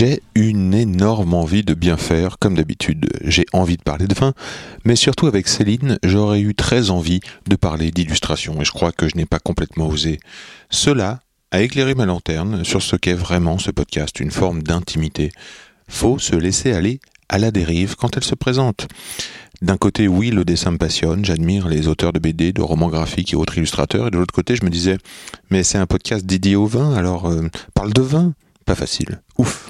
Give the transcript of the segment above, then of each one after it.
J'ai une énorme envie de bien faire, comme d'habitude. J'ai envie de parler de vin, mais surtout avec Céline, j'aurais eu très envie de parler d'illustration, et je crois que je n'ai pas complètement osé. Cela a éclairé ma lanterne sur ce qu'est vraiment ce podcast, une forme d'intimité. Faut se laisser aller à la dérive quand elle se présente. D'un côté, oui, le dessin me passionne, j'admire les auteurs de BD, de romans graphiques et autres illustrateurs, et de l'autre côté, je me disais, mais c'est un podcast dédié au vin, alors euh, parle de vin. Pas facile. Ouf.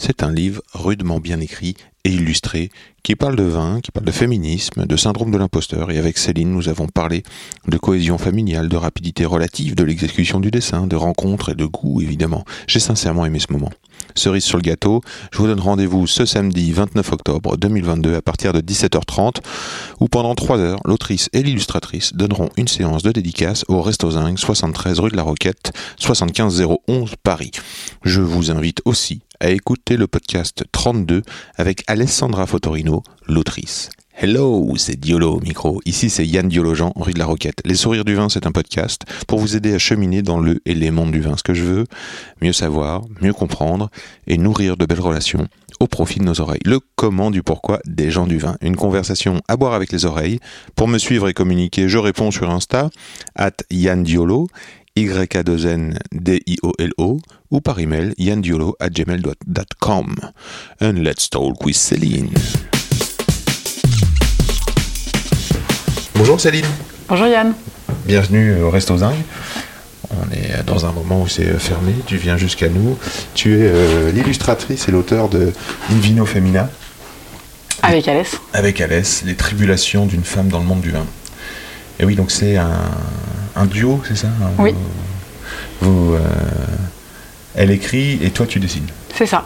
C'est un livre rudement bien écrit et illustré qui parle de vin, qui parle de féminisme, de syndrome de l'imposteur. Et avec Céline, nous avons parlé de cohésion familiale, de rapidité relative, de l'exécution du dessin, de rencontres et de goût, évidemment. J'ai sincèrement aimé ce moment. Cerise sur le gâteau, je vous donne rendez-vous ce samedi 29 octobre 2022 à partir de 17h30 où pendant 3 heures, l'autrice et l'illustratrice donneront une séance de dédicace au Resto Zinc, 73 rue de la Roquette, 75011 Paris. Je vous invite aussi à écouter le podcast 32 avec Alessandra Fotorino, l'autrice. Hello, c'est Diolo au micro. Ici, c'est Yann Diologen, rue de la Roquette. Les sourires du vin, c'est un podcast pour vous aider à cheminer dans le et les mondes du vin. Ce que je veux, mieux savoir, mieux comprendre et nourrir de belles relations au profit de nos oreilles. Le comment du pourquoi des gens du vin. Une conversation à boire avec les oreilles. Pour me suivre et communiquer, je réponds sur Insta, at Yann Diolo, Y-A-2-N-D-I-O-L-O, ou par email yandiolo at gmail.com. And let's talk with Céline. Bonjour Céline. Bonjour Yann. Bienvenue au Resto Zinc. On est dans un moment où c'est fermé, tu viens jusqu'à nous. Tu es euh, l'illustratrice et l'auteur de Invino Femina, Avec Alès. avec Alès, Les tribulations d'une femme dans le monde du vin. Et oui, donc c'est un, un duo, c'est ça Un- Oui. Vous, euh, elle écrit et toi tu dessines. C'est ça.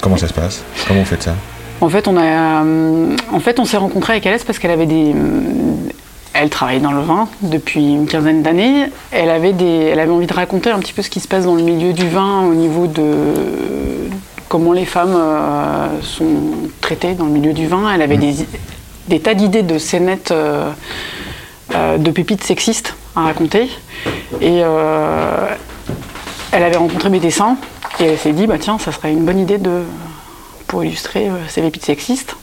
Comment ça se passe? Comment vous faites ça? En fait, on a, euh, en fait, on s'est rencontrés avec Alès parce qu'elle avait des, euh, elle travaillait dans le vin depuis une quinzaine d'années. Elle avait des, elle avait envie de raconter un petit peu ce qui se passe dans le milieu du vin au niveau de comment les femmes euh, sont traitées dans le milieu du vin. Elle avait des, des tas d'idées de scénettes de pépites sexistes à raconter. Et euh, elle avait rencontré mes dessins et elle s'est dit bah tiens ça serait une bonne idée de pour illustrer euh, ces pépites sexistes.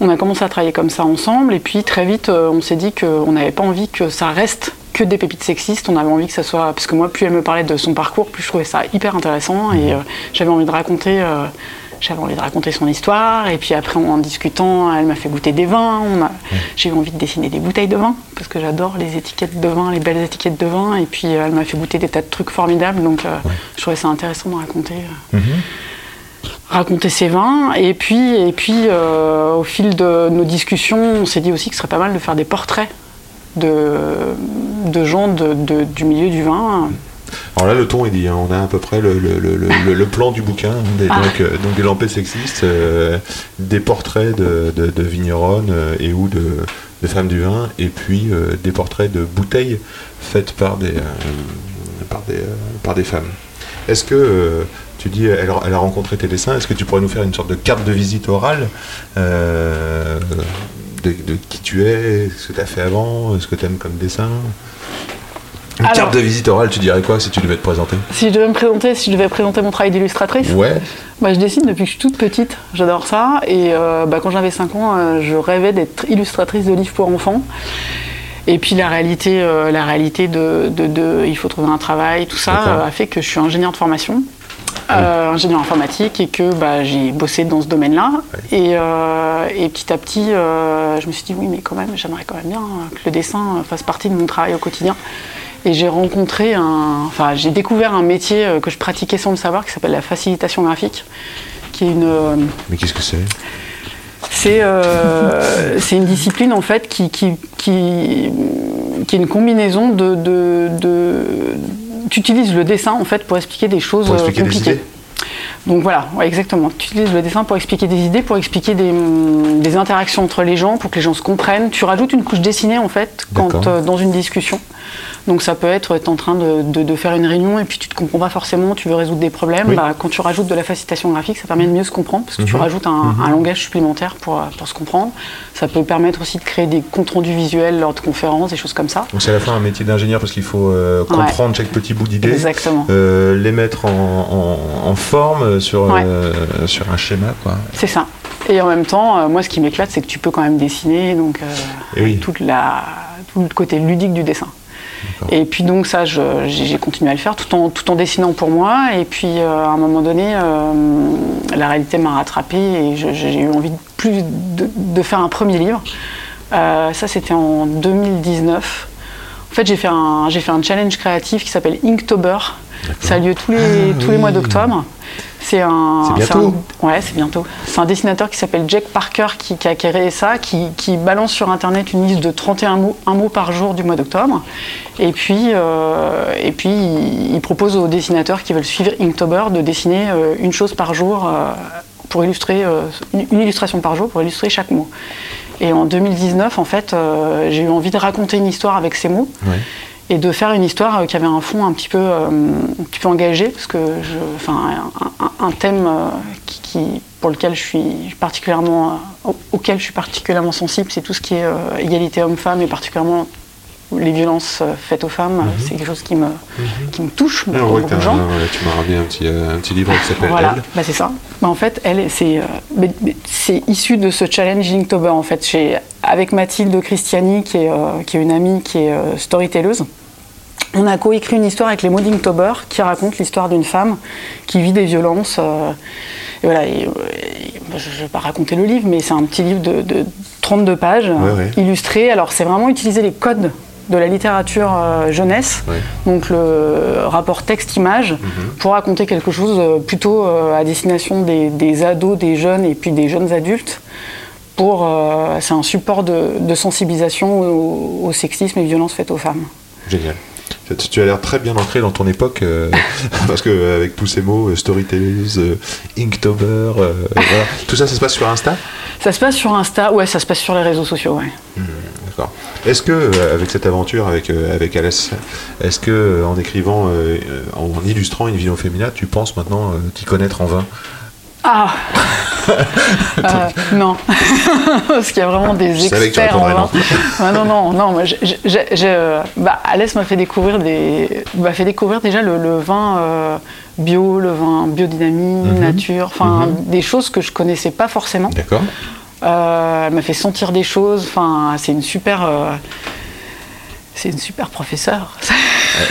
On a commencé à travailler comme ça ensemble et puis très vite euh, on s'est dit qu'on n'avait pas envie que ça reste que des pépites sexistes, on avait envie que ça soit parce que moi plus elle me parlait de son parcours, plus je trouvais ça hyper intéressant et euh, j'avais envie de raconter j'avais envie de raconter son histoire et puis après en discutant, elle m'a fait goûter des vins, a- j'ai eu envie de dessiner des bouteilles de vin parce que j'adore les étiquettes de vin, les belles étiquettes de vin et puis elle m'a fait goûter des tas de trucs formidables. Donc euh, je trouvais ça intéressant de raconter euh, raconter ses vins et puis et puis euh, au fil de nos discussions on s'est dit aussi que ce serait pas mal de faire des portraits de, de gens de- de- du milieu du vin Alors là, le ton est dit. hein. On a à peu près le, le- le- le- le plan du bouquin. hein, des- Ah. donc, euh, donc des lampées sexistes, euh, des portraits de, de, de vigneronnes et ou de, de femmes du vin, et puis euh, des portraits de bouteilles faites par des, euh, par des, par des femmes. Est-ce que tu dis, elle, a- elle a rencontré tes dessins, est-ce que tu pourrais nous faire une sorte de carte de visite orale euh, de, de qui tu es, ce que tu as fait avant, ce que tu aimes comme dessin? Une Alors- carte de visite orale, tu dirais quoi si tu devais te présenter? Si je devais me présenter si je devais présenter mon travail d'illustratrice? Ouais. bah, je dessine depuis que je suis toute petite. J'adore ça. Et euh, bah, quand j'avais 5 ans euh, je rêvais d'être illustratrice de livres pour enfants. Et puis la réalité, euh, la réalité de, de- de- il faut trouver un travail, tout ça, a fait que je suis ingénieur de formation, euh, ingénieur informatique, et que bah, j'ai bossé dans ce domaine-là. Et, euh, et petit à petit, euh, je me suis dit oui, mais quand même, j'aimerais quand même bien que le dessin fasse partie de mon travail au quotidien. Et j'ai rencontré un, enfin, j'ai découvert un métier que je pratiquais sans le savoir, qui s'appelle la facilitation graphique, qui est une Mais qu'est-ce que c'est? C'est euh, c'est une discipline en fait qui, qui, qui, qui est une combinaison de, de, de- Tu utilises le dessin en fait pour expliquer des choses Pour expliquer euh, des compliquées. idées Donc voilà, ouais, exactement. Tu utilises le dessin pour expliquer des idées, pour expliquer des, hum, des interactions entre les gens, pour que les gens se comprennent. Tu rajoutes une couche dessinée en fait quand euh, dans une discussion. Donc ça peut être, es en train de, de- de faire une réunion et puis tu te comprends pas forcément, tu veux résoudre des problèmes. Oui. Bah, quand tu rajoutes de la facilitation graphique, ça permet de mieux se comprendre parce que tu Mhm. rajoutes un, un langage supplémentaire pour, euh, pour se comprendre. Ça peut permettre aussi de créer des comptes rendus visuels lors de conférences, des choses comme ça. Donc c'est à la fois un métier d'ingénieur parce qu'il faut euh, Ouais. comprendre chaque petit bout d'idée, Exactement. euh, les mettre en, en- en forme sur, Ouais. euh, sur un schéma. Quoi. C'est ça. Et en même temps, euh, moi, ce qui m'éclate, c'est que tu peux quand même dessiner, donc euh, oui. toute la, tout le côté ludique du dessin. Et puis donc ça, j'ai continué à le faire tout en, tout en dessinant pour moi. Et puis euh, à un moment donné, euh, la réalité m'a rattrapée et j'ai eu envie de plus de, de faire un premier livre. Euh, ça, c'était en 2019. En fait, j'ai fait un, j'ai fait un challenge créatif qui s'appelle Inktober. Ça a lieu tous les, Ah, tous les oui. mois d'octobre. C'est un. C'est bientôt. un- ouais, c'est bientôt. C'est un dessinateur qui s'appelle Jack Parker qui, qui a créé ça, qui, qui balance sur Internet une liste de 31 mots, un mot par jour du mois d'octobre. Et puis, euh, et puis il, il propose aux dessinateurs qui veulent suivre Inktober de dessiner euh, une chose par jour euh, pour illustrer, une illustration par jour pour illustrer chaque mot. Et en 2019, en fait, euh, j'ai eu envie de raconter une histoire avec ces mots Ouais. et de faire une histoire euh, qui avait un fond un petit peu, euh, un petit peu engagé, parce que je, enfin, un, thème qui, qui- pour lequel je suis particulièrement, au- auquel je suis particulièrement sensible, c'est tout ce qui est égalité homme-femme et particulièrement les violences euh, faites aux femmes. C'est quelque chose qui me, qui me touche Ah, on beaucoup, voit que tu m'as ramené un petit, euh, un petit livre qui s'appelle Voilà, Elle. bah, c'est ça. Bah, en fait, elle, c'est, euh, c'est issu de ce challenge Inktober. En fait, avec Mathilde Christiani, qui est, qui est une amie, qui est storytelleuse. On a coécrit une histoire avec les mots d'Inktober qui raconte l'histoire d'une femme qui vit des violences. euh, et voilà, et, et, je ne vais pas raconter le livre, mais c'est un petit livre de, de 32 pages, Ouais, ouais. illustré. Alors, c'est vraiment utiliser les codes de la littérature euh, jeunesse, donc le rapport texte-image, pour raconter quelque chose euh, plutôt euh, à destination des, des ados, des jeunes et puis des jeunes adultes. Pour, c'est un support de, de sensibilisation au, au sexisme et violences faites aux femmes. Génial. Tu- as l'air très bien ancré dans ton époque, euh, parce que euh, avec tous ces mots, euh, storytellers, euh, Inktober, voilà. tout ça, ça se passe sur Insta? Ça se passe sur Insta, ouais, ça se passe sur les réseaux sociaux, ouais. D'accord. Est-ce que, avec cette aventure avec, avec Alès, est-ce que, en écrivant, en illustrant une vision féminine, tu penses maintenant t'y connaître en vin Ah Euh, Non, parce qu'il y a vraiment des Je savais que tu experts en vin. Ah, non, non, non. Moi, je- je- je- je- bah, Alès m'a fait découvrir des, m'a fait découvrir déjà le, le vin euh, bio, le vin biodynamie, Mhm. nature, enfin Mhm. des choses que je connaissais pas forcément. D'accord. Euh, elle m'a fait sentir des choses. Enfin, c'est une super, euh, c'est une super professeure.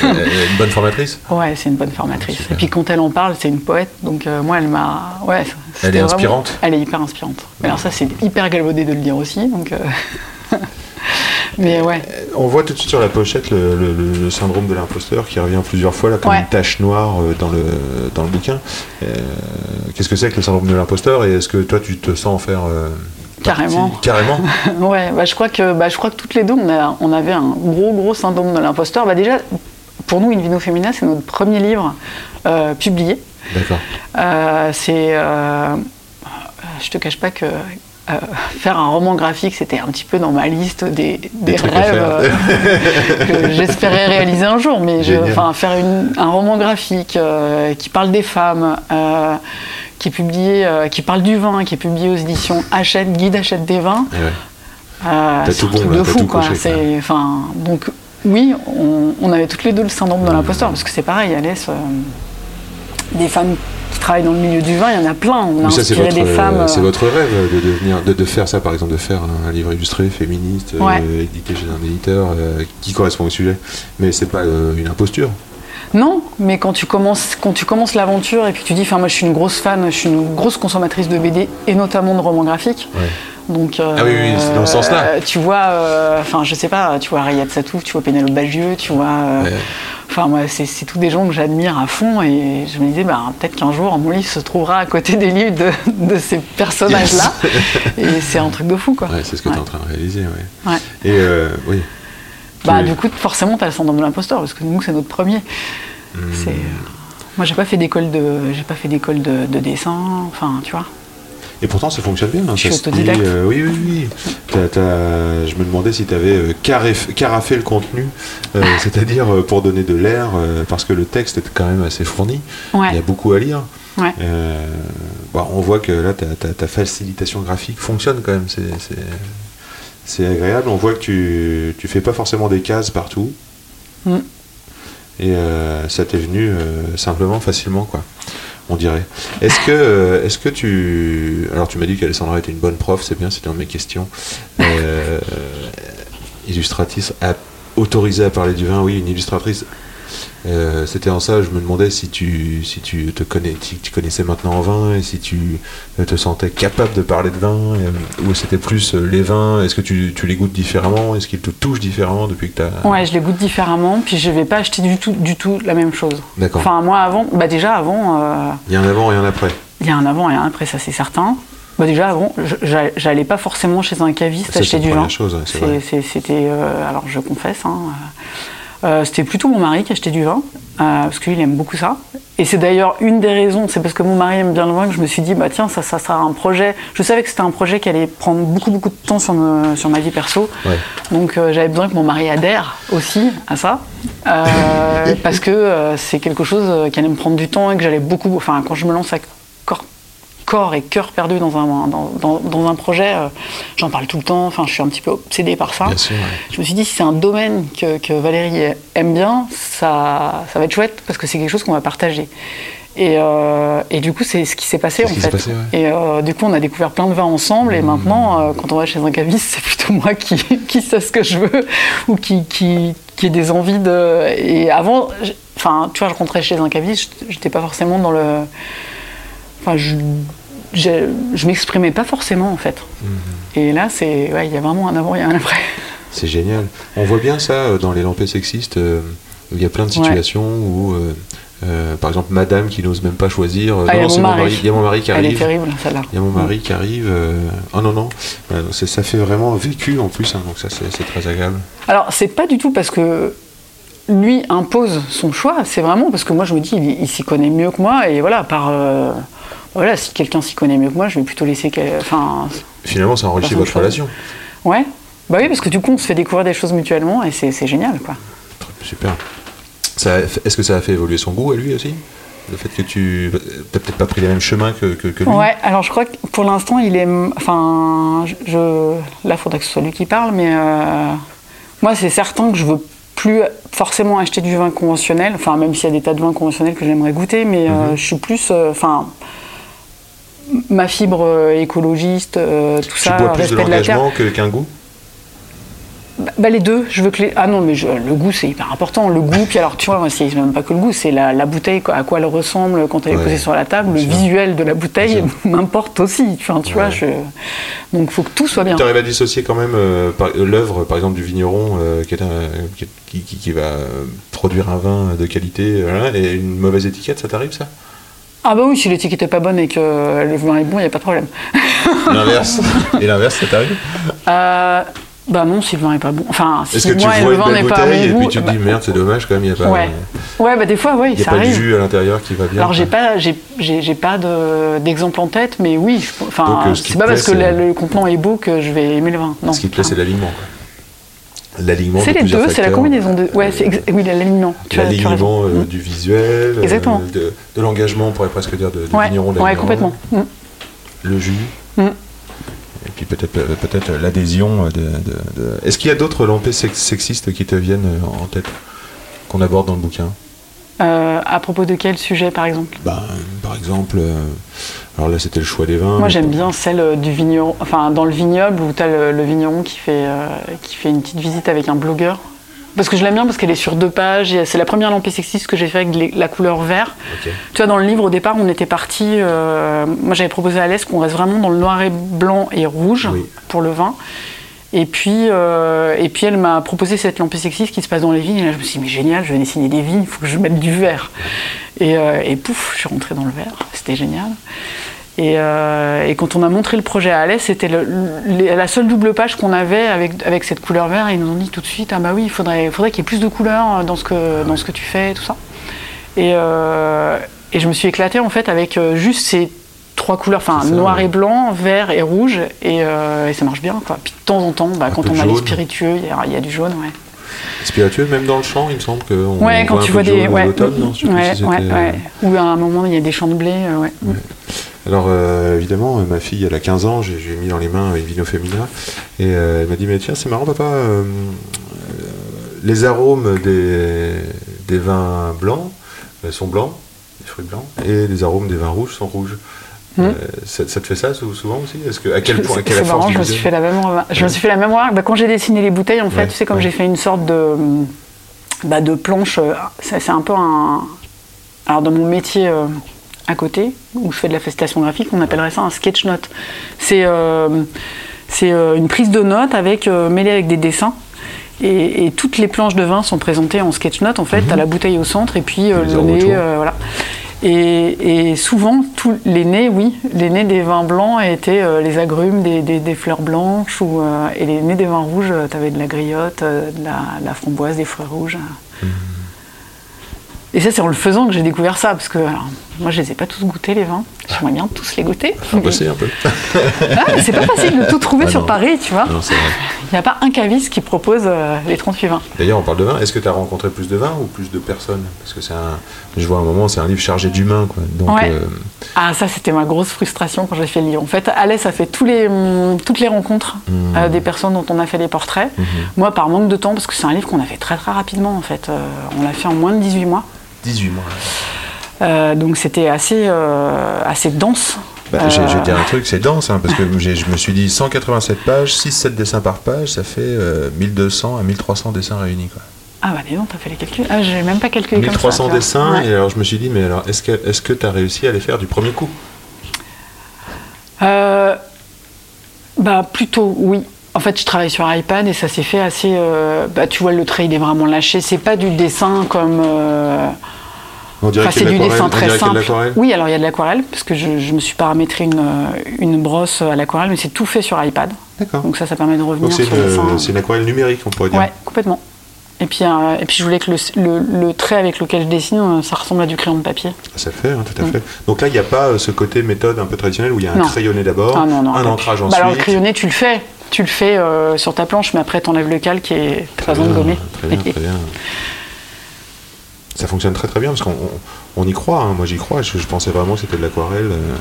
Euh, euh, une bonne formatrice ouais, c'est une bonne formatrice. Super. Et puis quand elle en parle, c'est une poète. Donc euh, moi, elle m'a, ouais. Elle est vraiment- inspirante Elle est hyper inspirante. Mais alors ça, c'est hyper galvaudé de le dire aussi. Donc, euh, mais ouais. On voit tout de suite sur la pochette le, le- le- le syndrome de l'imposteur qui revient plusieurs fois là, comme Ouais. une tache noire dans le, dans le bouquin. Euh, Qu'est-ce que c'est que le syndrome de l'imposteur et est-ce que toi tu te sens en faire partie Carrément. Carrément Ouais, bah, je crois que bah, je crois que toutes les deux on, a- on avait un gros gros syndrome de l'imposteur. Bah, déjà, pour nous, Invino Femina, c'est notre premier livre euh, publié. D'accord. Euh, c'est, euh, je te cache pas que euh, faire un roman graphique, c'était un petit peu dans ma liste des, rêves euh, que j'espérais réaliser un jour. Mais je- faire une- un roman graphique euh, qui parle des femmes. Qui est publié, euh, qui parle du vin, qui est publié aux éditions Hachette, Guide Hachette des vins. Ouais. Euh, c'est un bon, truc là, de fou, quoi. coché, enfin, donc, oui, on, on avait toutes les deux le syndrome de l'imposteur, parce que c'est pareil, Alès, euh, des femmes qui travaillent dans le milieu du vin, il y en a plein. On a Mais ça, c'est inspiré votre, des femmes. c'est votre rêve de, devenir, de, de faire ça, par exemple, de faire un, un livre illustré, féministe, Ouais. édité chez un éditeur qui correspond au sujet. Mais c'est pas une imposture. Non, mais quand tu commences, quand tu commences l'aventure et puis tu dis, enfin moi je suis une grosse fan, je suis une grosse consommatrice de BD et notamment de romans graphiques. Donc, Ah oui, oui, c'est dans ce sens-là. euh, Tu vois, euh, enfin je sais pas, tu vois Riyad Satouf, tu vois Pénélope Bagieux, tu vois. euh. Enfin moi c'est, c'est tous des gens que j'admire à fond et je me disais, bah, peut-être qu'un jour mon livre se trouvera à côté des livres de, de ces personnages-là. et c'est un truc de fou quoi. Ouais, c'est ce que tu es en train de réaliser. Ouais. Ouais. Et euh, oui. Bah du coup forcément tu as le syndrome de l'imposteur parce que nous c'est notre premier. Hmm. C'est, euh, Moi, j'ai pas fait d'école de, j'ai pas fait d'école de, de dessin. Enfin, tu vois. Et pourtant, ça fonctionne bien. hein, Je ça dit, euh, oui, oui, oui. T'as- t'as- je me demandais si tu avais caraffé le contenu, euh, c'est-à-dire euh, pour donner de l'air, euh, parce que le texte est quand même assez fourni. Il y a beaucoup à lire. Ouais. Euh, bon, on voit que là, ta, ta- ta facilitation graphique fonctionne quand même. C'est, c'est- c'est agréable. On voit que tu, tu fais pas forcément des cases partout. Mm. Et euh, ça t'est venu euh, simplement, facilement, quoi. On dirait. Est-ce que, euh, est-ce que tu. Alors, tu m'as dit qu'Alessandra était une bonne prof, c'est bien, c'était dans mes questions. Illustratrice à- autorisée à parler du vin, oui, une illustratrice. Euh, c'était en ça, je me demandais si tu, si tu te connais, si tu connaissais maintenant en vin et si tu te sentais capable de parler de vin, euh, ou c'était plus euh, les vins, est-ce que tu, tu les goûtes différemment, est-ce qu'ils te touchent différemment depuis que tu as... Ouais, je les goûte différemment, puis je vais pas acheter du tout, du tout la même chose. D'accord. Enfin, moi avant, bah déjà avant, Il y a un avant et un après. il y a un avant et un après, ça c'est certain. Bah déjà avant, j'allais pas forcément chez un caviste acheter du vin. chose, ouais, C'était, euh, alors je confesse, hein, euh, euh, c'était plutôt mon mari qui achetait du vin, euh, parce qu'il aime beaucoup ça. Et c'est d'ailleurs une des raisons, c'est parce que mon mari aime bien le vin que je me suis dit, bah tiens, ça, ça sera un projet. Je savais que c'était un projet qui allait prendre beaucoup, beaucoup de temps sur, me- sur ma vie perso. Ouais. Donc euh, j'avais besoin que mon mari adhère aussi à ça, Euh, parce que euh, c'est quelque chose euh, qui allait me prendre du temps et que j'allais beaucoup. Enfin, quand je me lance corps, et cœur perdu dans un, dans, dans- dans un projet, euh, j'en parle tout le temps. Enfin, je suis un petit peu obsédée par ça. Bien sûr. ouais. Je me suis dit, si c'est un domaine que, que Valérie aime bien, ça, ça va être chouette parce que c'est quelque chose qu'on va partager. Et, euh, et du coup, c'est ce qui s'est passé en fait. s'est passé, ouais. Et euh, du coup, on a découvert plein de vins ensemble. Et maintenant, euh, quand on va chez un caviste, c'est plutôt moi qui, qui sais ce que je veux ou qui, qui, qui ai des envies de. Et avant, enfin, tu vois, je rentrais chez un caviste, j'étais pas forcément dans le. Enfin, je, je, je m'exprimais pas forcément en fait. Et là, c'est, ouais, il y a vraiment un avant et un après. C'est génial. On voit bien ça euh, dans les lampées sexistes. euh, Il y a plein de situations où, euh, euh, par exemple, madame qui n'ose même pas choisir. euh, Ah, il y non, mon c'est mon mari. Il y a mon mari qui Elle est arrive. terrible, celle-là. Il y a mon mari qui arrive. euh, Oh non, non. Ça fait vraiment vécu en plus, hein, donc ça c'est c'est très agréable. Alors, c'est pas du tout parce que lui impose son choix, c'est vraiment parce que moi je me dis, il, il s'y connaît mieux que moi, et voilà, par. Voilà, si quelqu'un s'y connaît mieux que moi, je vais plutôt laisser. Enfin. Finalement, ça enrichit votre relation. Ouais. Bah oui, parce que du coup, on se fait découvrir des choses mutuellement, et c'est génial, quoi. Super. Est-ce que ça a fait évoluer son goût à lui aussi? Le fait que tu. T'as peut-être pas pris les mêmes chemins que, que, que lui? Ouais, alors je crois que pour l'instant, il est. Enfin, je, je- là, il faudrait que ce soit lui qui parle, mais euh, moi, c'est certain que je veux plus forcément acheter du vin conventionnel, enfin, même s'il y a des tas de vins conventionnels que j'aimerais goûter, mais euh, Mhm. je suis plus. euh, Enfin. Ma fibre euh, écologiste, euh, tout Tu ça, bois plus de respect de l'engagement qu'un goût? Bah, bah, les deux, je veux que les. Ah non, mais je- le goût c'est hyper important. Le goût, puis alors tu vois, c'est même pas que le goût, c'est la, la bouteille, à quoi elle ressemble quand elle est Ouais, posée sur la table. Le visuel de la bouteille m'importe aussi. Enfin, tu vois, je... donc faut que tout soit bien. Tu arrives à dissocier quand même euh, euh, l'œuvre, par exemple, du vigneron euh, qui, est un- qui, qui- qui- qui va produire un vin de qualité euh, et une mauvaise étiquette, ça t'arrive ça? Ah bah oui, si l'étiquette est pas bonne et que le vin est bon, il n'y a pas de problème. L'inverse Et l'inverse, ça t'arrive Euh, bah non, si le vin est pas bon. Enfin, si Est-ce que tu moi vois le une vin belle n'est pas bouteille et puis goût, tu te bah, dis merde, c'est dommage quand même, il n'y a pas, Ouais. Ouais, bah des fois, oui, il y a ça pas arrive. jus à l'intérieur qui va bien. Alors j'ai pas, j'ai, j'ai, j'ai pas de, d'exemple en tête, mais oui, enfin, euh, ce c'est pas parce que le, c'est- le contenant est beau que je vais aimer le vin. Non. Ce qui te plaît, c'est l'alignement. quoi. L'alignement C'est de les plusieurs deux, c'est la combinaison de. Ouais, oui, l'alignement. L'alignement euh, Mm. du visuel, euh, Exactement. de, de l'engagement, on pourrait presque dire, de, de Ouais, vigneron, ouais, complètement. Mm. le jus. Mm. Et puis peut-être euh, peut-être l'adhésion de, Est-ce qu'il y a d'autres lampées sex- sexistes qui te viennent euh, en tête qu'on aborde dans le bouquin? Euh, à propos de quel sujet, par exemple? Ben, Par exemple, euh, alors là c'était le choix des vins. Moi, j'aime bien celle euh, du vigneron, enfin, dans le vignoble où tu as le, le vigneron qui fait, euh, qui fait une petite visite avec un blogueur. Parce que je l'aime bien parce qu'elle est sur deux pages et c'est la première lampée sexiste que j'ai fait avec les- la couleur vert. Tu vois, dans le livre, au départ, on était parti. euh, moi, j'avais proposé à l'Est qu'on reste vraiment dans le noir et blanc et rouge Oui. pour le vin. Et puis, euh, et puis elle m'a proposé cette lampée sexiste qui se passe dans les vignes. Et là, je me suis dit, mais génial, je vais dessiner des vignes, il faut que je mette du vert. Et, euh, et pouf, je suis rentrée dans le vert. C'était génial. Et, euh, quand on a montré le projet à Alès, c'était la seule double page qu'on avait avec, avec cette couleur vert. Et ils nous ont dit tout de suite, ah bah oui, il faudrait, faudrait qu'il y ait plus de couleurs dans ce que, dans ce que tu fais, tout ça. Et, je me suis éclatée en fait avec juste ces trois couleurs, enfin noir ouais. et blanc, vert et rouge, et, euh, et ça marche bien. Quoi. Puis de temps en temps, bah, quand on a les spiritueux, il y, a- il y a du jaune. Ouais, Spiritueux, même dans le chant, il me semble que. On ouais quand voit tu vois de des. Ouais, non ouais, si euh, Ou à un moment, il y a des champs de blé. euh, ouais. Alors euh, évidemment, ma fille, elle a 15 ans, j'ai mis dans les mains une Vino Femina, et euh, elle m'a dit, mais tiens, c'est marrant papa, euh, les arômes des, des vins blancs sont blancs, des fruits blancs, et les arômes des vins rouges sont rouges. Mhm. Euh, ça, ça te fait ça sou- souvent aussi? Est-ce que à quel point, à quelle force marrant, je me suis fait la même remarque. Je me suis fait la même remarque. Bah, quand j'ai dessiné les bouteilles, en fait, Ouais, tu sais, comme ouais. j'ai fait une sorte de, bah, de planche, euh, c'est un peu un. Alors, dans mon métier euh, à côté, où je fais de la facilitation graphique, on appellerait ça un sketch note. C'est euh, c'est, euh, une prise de notes avec, euh, mêlée avec des dessins. Et, et toutes les planches de vin sont présentées en sketch note. En fait, tu as la bouteille au centre et puis euh, le nez. euh, voilà. Et, et souvent, tous les nez, oui, les nez des vins blancs étaient euh, les agrumes des, des- des fleurs blanches, ou, euh, et les nez des vins rouges, tu avais de la griotte, euh, de la, de la framboise, des fruits rouges. Et ça, c'est en le faisant que j'ai découvert ça, parce que alors, moi, je les ai pas tous goûtés, les vins. J'aimerais bien tous les goûter. Faut bosser un peu. Ah, c'est pas facile de tout trouver Ah sur. Paris, tu vois. Non, c'est vrai. Il n'y a pas un caviste qui propose euh, les 38 vins. D'ailleurs, on parle de vin. Est-ce que tu as rencontré plus de vins ou plus de personnes? Parce que c'est un. Je vois à un moment, c'est un livre chargé d'humains, quoi. Donc, Ouais. euh, Ah, ça, c'était ma grosse frustration quand j'ai fait le livre. En fait, Alès a fait tous les, hum, toutes les rencontres Mmh. euh, des personnes dont on a fait les portraits. Moi, par manque de temps, parce que c'est un livre qu'on a fait très très rapidement, en fait. Euh, on l'a fait en moins de 18 mois. 18 mois. Euh, donc c'était assez, euh, assez dense. Bah, j'ai- Euh, vais dire un truc, c'est dense, hein, parce que j'ai- je me suis dit 187 pages, 6-7 dessins par page, ça fait euh, 1200 à 1300 dessins réunis. Quoi. Ah bah dis donc, t'as fait les calculs. Ah, j'ai même pas calculé comme ça. 1300 tu vois. dessins, Ouais. et alors je me suis dit, mais alors est-ce que est-ce que tu as réussi à les faire du premier coup? Euh, bah plutôt oui. En fait, je travaille sur iPad et ça s'est fait assez. euh, bah, tu vois, le trait il est vraiment lâché. C'est pas du dessin comme. On dirait Enfin, c'est du dessin très simple. Oui, alors il y a de l'aquarelle, parce que je, je me suis paramétré une, euh, une brosse à l'aquarelle, mais c'est tout fait sur iPad. D'accord. Donc ça, ça permet de revenir Donc sur une, c'est une aquarelle numérique, on pourrait dire. Ouais, complètement. Et puis, euh, et puis je voulais que le, le- le trait avec lequel je dessine, euh, ça ressemble à du crayon de papier. Ça le fait, hein, tout à fait. Donc là, il n'y a pas euh, ce côté méthode un peu traditionnel où il y a un Non. crayonné d'abord, Ah un ancrage Bah ensuite. alors le crayonné, tu le fais. Tu le fais euh, sur ta planche, mais après, tu enlèves le calque et tu Très besoin de gommer. Très bien, très bien. Ça fonctionne très très bien parce qu'on on, on y croit. hein. Moi j'y crois. Je, je pensais vraiment que c'était de l'aquarelle, euh,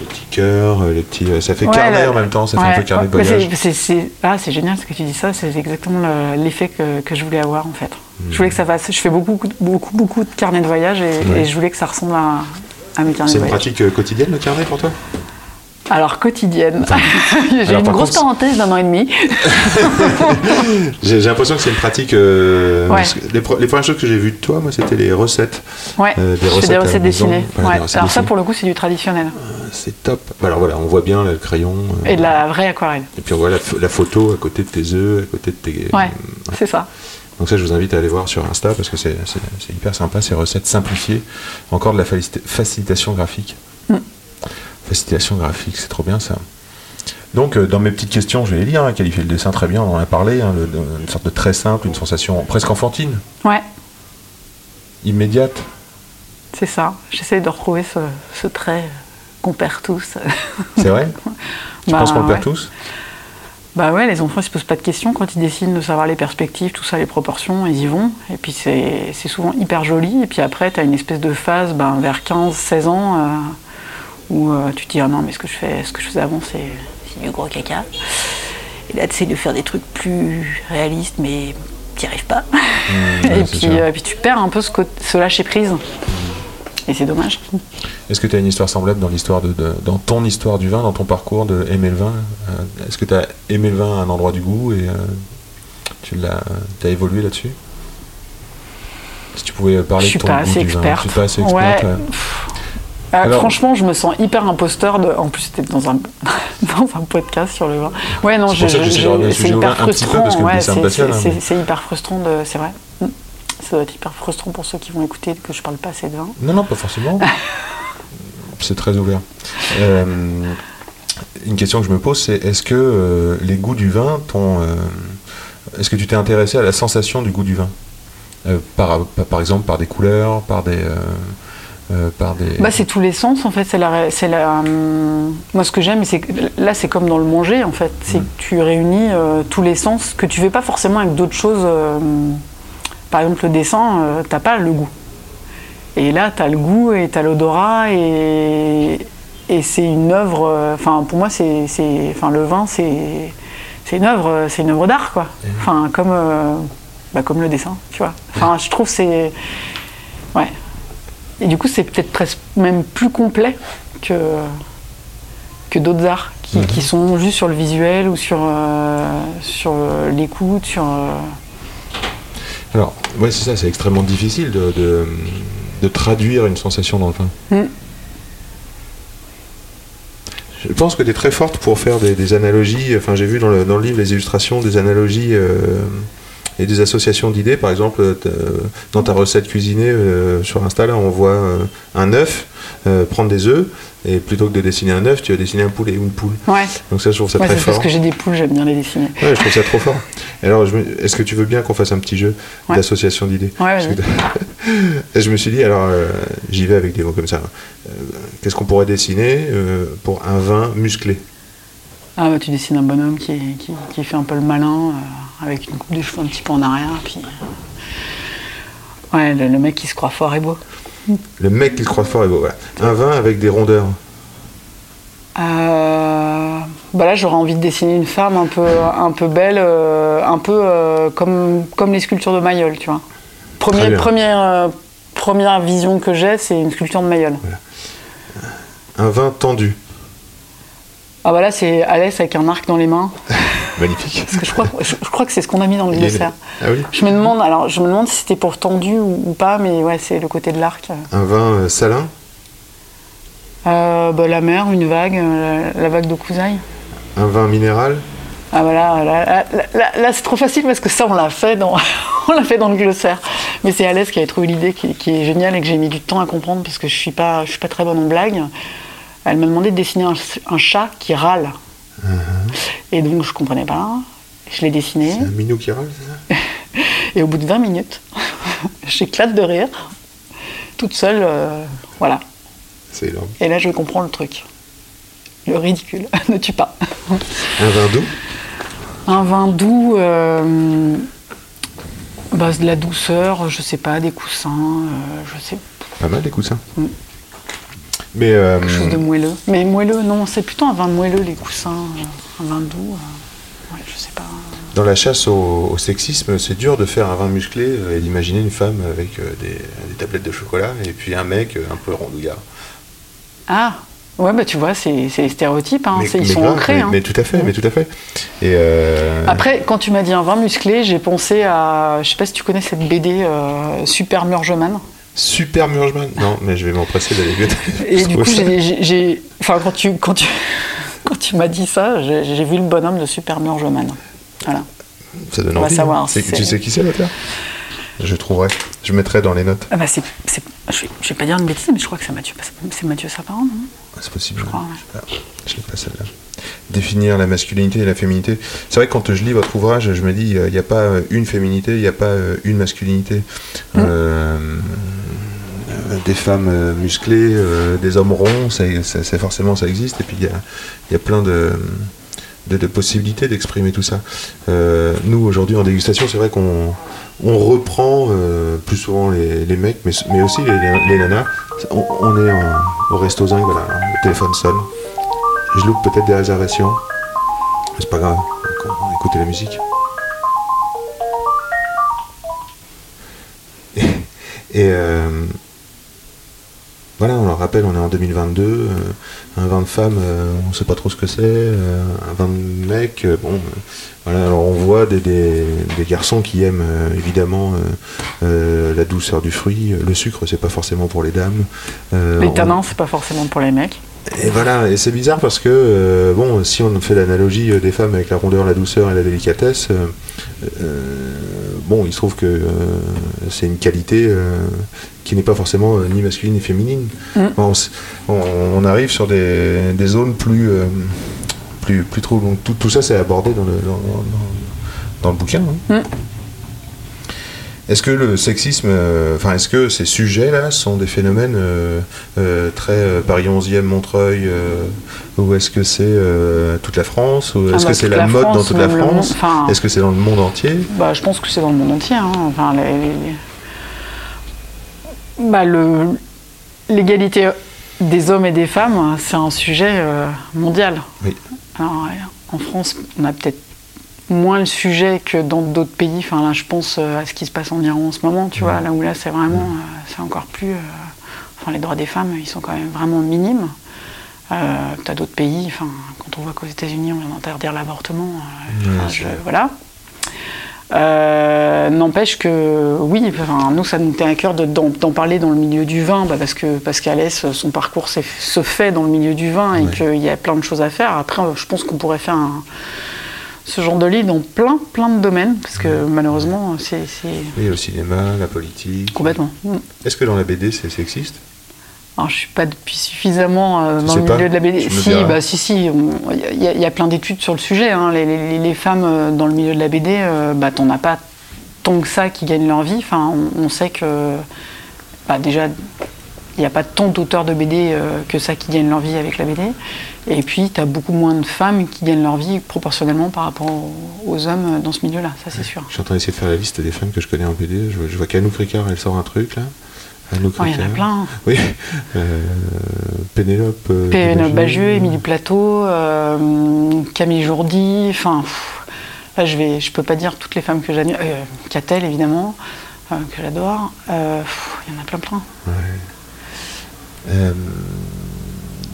les petits cœurs, euh, les petits. euh, ça fait Ouais, carnet le- en même temps. Ça fait un peu carnet de ouais. Bah, voyage. c'est- Ah, c'est génial ce que tu dis ça. C'est exactement le- l'effet que, que je voulais avoir en fait. Je voulais que ça fasse. Je fais beaucoup, beaucoup, beaucoup de carnets de voyage et, je voulais que ça ressemble à, à mes carnets C'est de une voyage. pratique quotidienne le carnet pour toi? Alors quotidienne. J'ai une grosse contre, parenthèse d'un an et demi. J'ai l'impression que c'est une pratique. euh, Ouais. les, pre- les premières choses que j'ai vues de toi, moi, c'était les recettes. Ouais. Euh, des recettes des maison. dessinées. Voilà, Ouais. des recettes Alors ça, pour le coup, c'est du traditionnel C'est top. Bah, Alors voilà, on voit bien le crayon. euh, et de la vraie aquarelle. et puis on voit la, la photo à côté de tes œufs, à côté de tes. Ouais, c'est ça. Donc ça, je vous invite à aller voir sur Insta parce que c'est hyper sympa, ces recettes simplifiées. Encore de la facilitation graphique. Facilitation graphique, c'est trop bien ça. Donc, euh, dans mes petites questions, je vais les lire. Hein, qualifier le dessin très bien, on en a parlé. hein, le- le- une sorte de très simple, une sensation presque enfantine, Ouais, immédiate. c'est ça. J'essaie de retrouver ce, ce trait qu'on perd tous. C'est vrai? Tu Bah, penses qu'on le perd tous? Bah ouais, les enfants ils se posent pas de questions quand ils décident de savoir les perspectives, tout ça, les proportions, ils y vont. Et puis c'est c'est souvent hyper joli. Et puis après, tu as une espèce de phase ben, vers 15-16 ans euh, où euh, tu te dis ah non, mais ce que je, fais, ce que je faisais avant, c'est du gros caca. Et là, tu essaies de faire des trucs plus réalistes, mais tu n'y arrives pas. Mmh, et, puis, euh, puis tu perds un peu ce, lâcher prise. Et c'est dommage. Est-ce que tu as une histoire semblable dans l'histoire de, de- dans ton histoire du vin, dans ton parcours de aimer le vin Euh, Est-ce que tu as aimé le vin à un endroit du goût et tu l'as, as évolué là-dessus? Si tu pouvais parler Je suis de ton pas goût assez du vin, je suis pas assez Ouais. experte. ouais. Euh, Alors- franchement, je me sens hyper imposteur. De... En plus, c'était dans un, dans un podcast sur le vin. Ouais, non, C'est hyper frustrant. ouais, c'est- hein, hyper frustrant, de... c'est vrai. Mm. Ça doit être hyper frustrant pour ceux qui vont écouter que je parle pas assez de vin. Non, non, pas forcément. c'est très ouvert. Euh, une question que je me pose, c'est est-ce que euh, les goûts du vin t'ont. euh, est-ce que tu t'es intéressé à la sensation du goût du vin? Par- par exemple par des couleurs, par des... euh, par des... Bah, c'est tous les sens en fait. C'est la, c'est la. hum, Moi, ce que j'aime, c'est que là, c'est comme dans le manger en fait. C'est que tu réunis euh, tous les sens que tu fais pas forcément avec d'autres choses. euh, par exemple, le dessin, t'as pas le goût. Et là, t'as le goût et t'as l'odorat et et c'est une œuvre. Enfin, pour moi, c'est, enfin, le vin, c'est c'est une œuvre, c'est une œuvre d'art quoi. Enfin, comme bah, comme le dessin, tu vois. Enfin, je trouve c'est ouais. Et du coup, c'est peut-être presque même plus complet que, que d'autres arts qui, qui sont juste sur le visuel ou sur, euh, sur euh, l'écoute, sur. euh, Alors, ouais, c'est ça, c'est extrêmement difficile de, de, de traduire une sensation dans le vin. Mm. Je pense que tu es très forte pour faire des, des analogies. Enfin, j'ai vu dans le, dans le livre les illustrations des analogies euh, et des associations d'idées. Par exemple, t'as- dans ta recette cuisinée euh, sur Insta, là, on voit euh, un œuf euh, prendre des œufs. Et plutôt que de dessiner un œuf, tu vas dessiner un poulet ou une poule. Ouais, Donc ça, je trouve ça Ouais, très fort. parce que j'ai des poules, j'aime bien les dessiner. Ouais, je trouve ça trop fort. Alors, me- est-ce que tu veux bien qu'on fasse un petit jeu Ouais. d'association d'idées Ouais, que- je me suis dit, alors, euh, j'y vais avec des mots comme ça. Euh, Qu'est-ce qu'on pourrait dessiner euh, pour un vin musclé? Ah, bah, tu dessines un bonhomme qui, est- qui, qui fait un peu le malin, euh, avec une coupe de cheveux un petit peu en arrière, puis. euh, Ouais, le, le mec qui se croit fort et beau. Le mec qui le croit fort est beau. Voilà. Un vin avec des rondeurs. Euh, bah là, j'aurais envie de dessiner une femme un peu, un peu belle, euh, un peu euh, comme, comme les sculptures de Mayol, tu vois. Très Première, première vision que j'ai, c'est une sculpture de Mayol. Un vin tendu. Ah bah là, c'est Alès avec un arc dans les mains. Magnifique. Parce que je crois, je, je crois que c'est ce qu'on a mis dans le dessert. Ah oui Je me demande, alors, je me demande si c'était pour tendu ou, ou pas, mais ouais, c'est le côté de l'arc. Un vin euh, salin. Euh, bah, la mer, une vague, euh, la, la vague de Cousaille. Un vin minéral. Ah voilà, là, là, là- là, c'est trop facile parce que ça on l'a fait dans, on l'a fait dans le glossaire. Mais c'est Alès qui avait trouvé l'idée qui, qui est géniale et que j'ai mis du temps à comprendre parce que je suis pas, je suis pas très bonne en blague. Elle m'a demandé de dessiner un, un chat qui râle. Et donc je comprenais pas. Je l'ai dessiné Un minou qui râle, c'est ça? Et au bout de 20 minutes, j'éclate de rire, toute seule, euh, voilà. C'est énorme. Et là je comprends le truc. Le ridicule ne tue pas. Un vin doux? Un vin doux, euh, bah, de la douceur, je sais pas, des coussins, euh, je sais, Pas mal les coussins? Mm. Mais euh, quelque chose de moelleux. Mais moelleux, non, c'est plutôt un vin moelleux, les coussins, euh, un vin doux, euh, ouais, je sais pas. dans la chasse au, au sexisme, c'est dur de faire un vin musclé et d'imaginer une femme avec des, des tablettes de chocolat et puis un mec un peu rondouillard. Ah, ouais, bah tu vois, c'est les stéréotypes, hein, Mais- ils mais sont grave, ancrés. Mais, hein. mais tout à fait, mais tout à fait. Et euh, Après, quand tu m'as dit un vin musclé, j'ai pensé à, je sais pas si tu connais cette BD euh, Super Murgeman. Super Murgeman. Non, mais je vais m'empresser d'aller Et du coup, j'ai- enfin, quand tu, quand tu, quand tu m'as dit ça, j'ai vu le bonhomme de Super Murgeman. Voilà. Ça donne on va savoir hein. si Tu sais qui c'est l'auteur? Je trouverai. Je mettrai dans les notes. Ah bah c'est, je, vais, je vais pas dire une bêtise, mais je crois que c'est Mathieu, c'est Mathieu Sapin, non? C'est possible. crois, ouais. Je pas. Je l'ai pas celle-là. Définir la masculinité et la féminité. C'est vrai que quand je lis votre ouvrage, je me dis, il n'y a pas euh, une féminité, il n'y a pas euh, une masculinité. Euh, euh, des femmes euh, musclées, euh, des hommes ronds, forcément ça existe. Et puis il y a, il y a plein de, de, possibilités d'exprimer tout ça. Euh, nous, aujourd'hui, en dégustation, c'est vrai qu'on on reprend euh, plus souvent les, les mecs, mais, mais aussi les, les nanas. On, est en- au resto zinc, voilà, le téléphone sonne. Je loupe peut-être des réservations. C'est pas grave, on la musique. Et, et, euh, voilà, on leur rappelle, on est en 2022. euh, un vin de femme, euh, on sait pas trop ce que c'est. euh, un vin de mec, bon, voilà. Alors on voit des, des- des garçons qui aiment évidemment la douceur du fruit. Le sucre, c'est pas forcément pour les dames. Les on- c'est pas forcément pour les mecs. Et voilà, et c'est bizarre parce que, euh, bon, si on fait l'analogie euh, des femmes avec la rondeur, la douceur et la délicatesse, euh, euh, bon, il se trouve que c'est une qualité qui n'est pas forcément ni masculine ni féminine. Mm. Bon, on s- on, on arrive sur des, des zones plus, plus, plus trop. Donc tout, tout ça, c'est abordé dans le, dans, dans- dans le bouquin. hein. Mm. Est-ce que le sexisme, euh, enfin, est-ce que ces sujets-là sont des phénomènes euh, euh, très Paris 11e, Montreuil, ou est-ce que c'est toute la France, ou est-ce que c'est la, mode dans toute la France? Est-ce que c'est dans le monde entier? Bah, je pense que c'est dans le monde entier. hein. Enfin, Bah, l'égalité des hommes et des femmes, c'est un sujet euh, mondial. Oui. Alors, en France, on a peut-être moins le sujet que dans d'autres pays. Enfin, là, je pense euh, à ce qui se passe en Iran en ce moment, tu vois, là où là, c'est vraiment, euh, c'est encore plus. euh, Enfin, les droits des femmes, ils sont quand même vraiment minimes. Euh, T'as d'autres pays, enfin, quand on voit qu'aux États-Unis, on vient d'interdire l'avortement, euh, je- voilà. Euh, N'empêche que oui, enfin, nous ça nous tient à cœur de- d'en parler dans le milieu du vin, bah, parce que qu'Alès, son parcours se fait dans le milieu du vin et qu'il y a plein de choses à faire. Après, je pense qu'on pourrait faire un- ce genre de livre dans plein plein de domaines, parce que malheureusement, c'est Oui, le cinéma, la politique. complètement. Est-ce que dans la BD c'est sexiste Alors, je suis pas depuis suffisamment euh, dans le pas milieu de la BD. Si, bah, si, si. Il y, a- il y a plein d'études sur le sujet. hein. Les, les- les femmes euh, dans le milieu de la BD, euh, bah, t'en as pas tant que ça qui gagnent leur vie. Enfin, on, on sait que, bah, déjà, il n'y a pas tant d'auteurs de BD euh, que ça qui gagnent leur vie avec la BD. Et puis, tu as beaucoup moins de femmes qui gagnent leur vie proportionnellement par rapport aux, hommes dans ce milieu-là. Ça, c'est sûr. Je suis en train d'essayer de faire la liste des femmes que je connais en BD. Je, vois- je vois qu'Anouk Ricard, elle sort un truc là. Anouk Oh, Il y en a plein. Oui. Euh, Pénélope. euh, Pénélope Bagieux. Émilie Plateau, euh, Camille Jourdi, enfin, là je vais, je peux pas dire toutes les femmes que j'admire, euh, Catel évidemment, que j'adore, il y en a plein plein.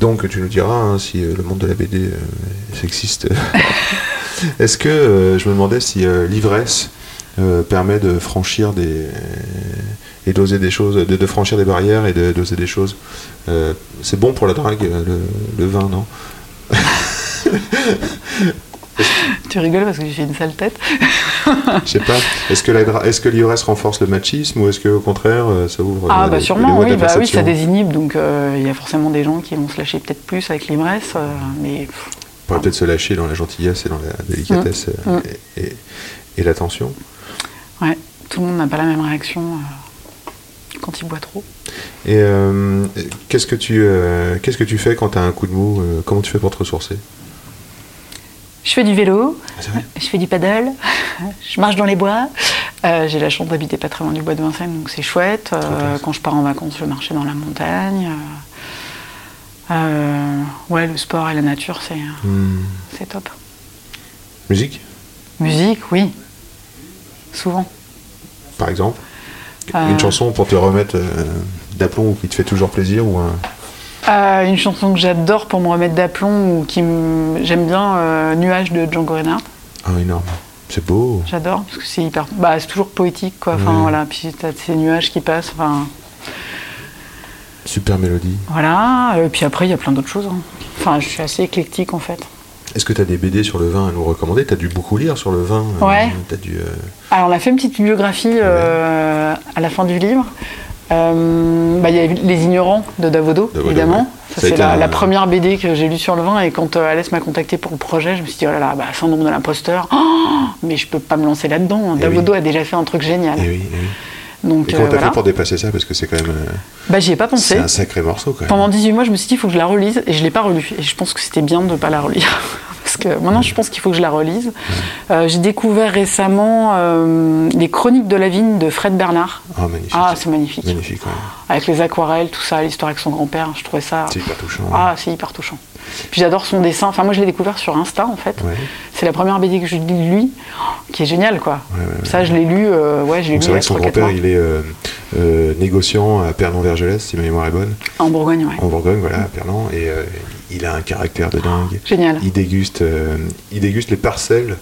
Donc tu nous diras hein, si euh, le monde de la BD euh, est sexiste. Est-ce que euh, je me demandais si euh, l'ivresse euh, permet de franchir des et d'oser des choses, de, de franchir des barrières et de- d'oser des choses. Euh, c'est bon pour la drague, euh, le, le vin, non? Tu rigoles parce que j'ai une sale tête. Je sais pas. Est-ce que la dra- est-ce que l'ivresse renforce le machisme ou est-ce que au contraire euh, ça ouvre Ah bah les sûrement, oui, bah oui, ça désinhibe, donc euh, il y a forcément des gens qui vont se lâcher peut-être plus avec l'ivresse, euh, mais On pourrait peut-être se lâcher dans la gentillesse et dans la délicatesse euh, Mm. et, et- et l'attention. ouais, tout le monde n'a pas la même réaction euh, quand il boit trop. Et qu'est-ce que tu qu'est-ce que tu fais quand tu as un coup de mou Comment tu fais pour te ressourcer? Je fais du vélo, je fais du paddle, je marche dans les bois. Euh, j'ai la chance d'habiter pas très loin du bois de Vincennes, donc c'est chouette. Euh, quand je pars en vacances, je marchais dans la montagne. Euh, ouais, le sport et la nature, c'est Hmm. top. Musique, Musique, oui. Souvent. par exemple? Une chanson pour te remettre d'aplomb ou qui te fait toujours plaisir ou un... Euh, une chanson que j'adore pour me remettre d'aplomb ou qui me- j'aime bien, euh, Nuage de Django Reinhardt. Ah, énorme. C'est beau. J'adore parce que c'est hyper, bah, c'est toujours poétique quoi. Enfin voilà, puis t'as ces nuages qui passent. Enfin Super mélodie. voilà. Et puis après il y a plein d'autres choses. hein. Enfin je suis assez éclectique en fait. Est-ce que tu as des BD sur le vin à nous recommander? Tu as dû beaucoup lire sur le vin. euh, Ouais. t'as dû, euh, Alors on a fait une petite biographie euh, à la fin du livre. Euh, bah, Il y a Les Ignorants de Davodo, Davodo, évidemment. ouais. C'est la, un- la première BD que j'ai lue sur le vin. Et quand euh, Alès m'a contacté pour le projet, je me suis dit, oh là là, bah, syndrome de l'imposteur. Oh, mais je peux pas me lancer là-dedans. Eh Davodo oui. a déjà fait un truc génial. eh oui, eh oui. Donc Et euh, comment t'as voilà. fait pour dépasser ça? Parce que c'est quand même. euh, Bah, j'y ai pas pensé. c'est un sacré morceau quand même. Pendant 18 mois, je me suis dit, il faut que je la relise. Et je l'ai pas relue. Et je pense que c'était bien de ne pas la relire. Parce que maintenant, je pense qu'il faut que je la relise. Euh, j'ai découvert récemment euh, les Chroniques de la vigne de Fred Bernard. Ah, magnifique. Ah, c'est magnifique. magnifique, ouais. Avec les aquarelles, tout ça, l'histoire avec son grand-père, je trouvais ça. C'est hyper touchant. Ah, c'est hyper touchant. Puis j'adore son dessin. Enfin, moi, je l'ai découvert sur Insta, en fait. Ouais. C'est la première BD que je lis de lui, qui est géniale, quoi. Ça, je l'ai lu, euh, ouais, je l'ai Donc lu c'est vrai que son 3-4 grand-père, il est négociant à Pernon-Vergelès, si ma mémoire est bonne, En Bourgogne, ouais. en Bourgogne, voilà, à Pernon, et il a un caractère de dingue. Génial. Il déguste, euh, il déguste les parcelles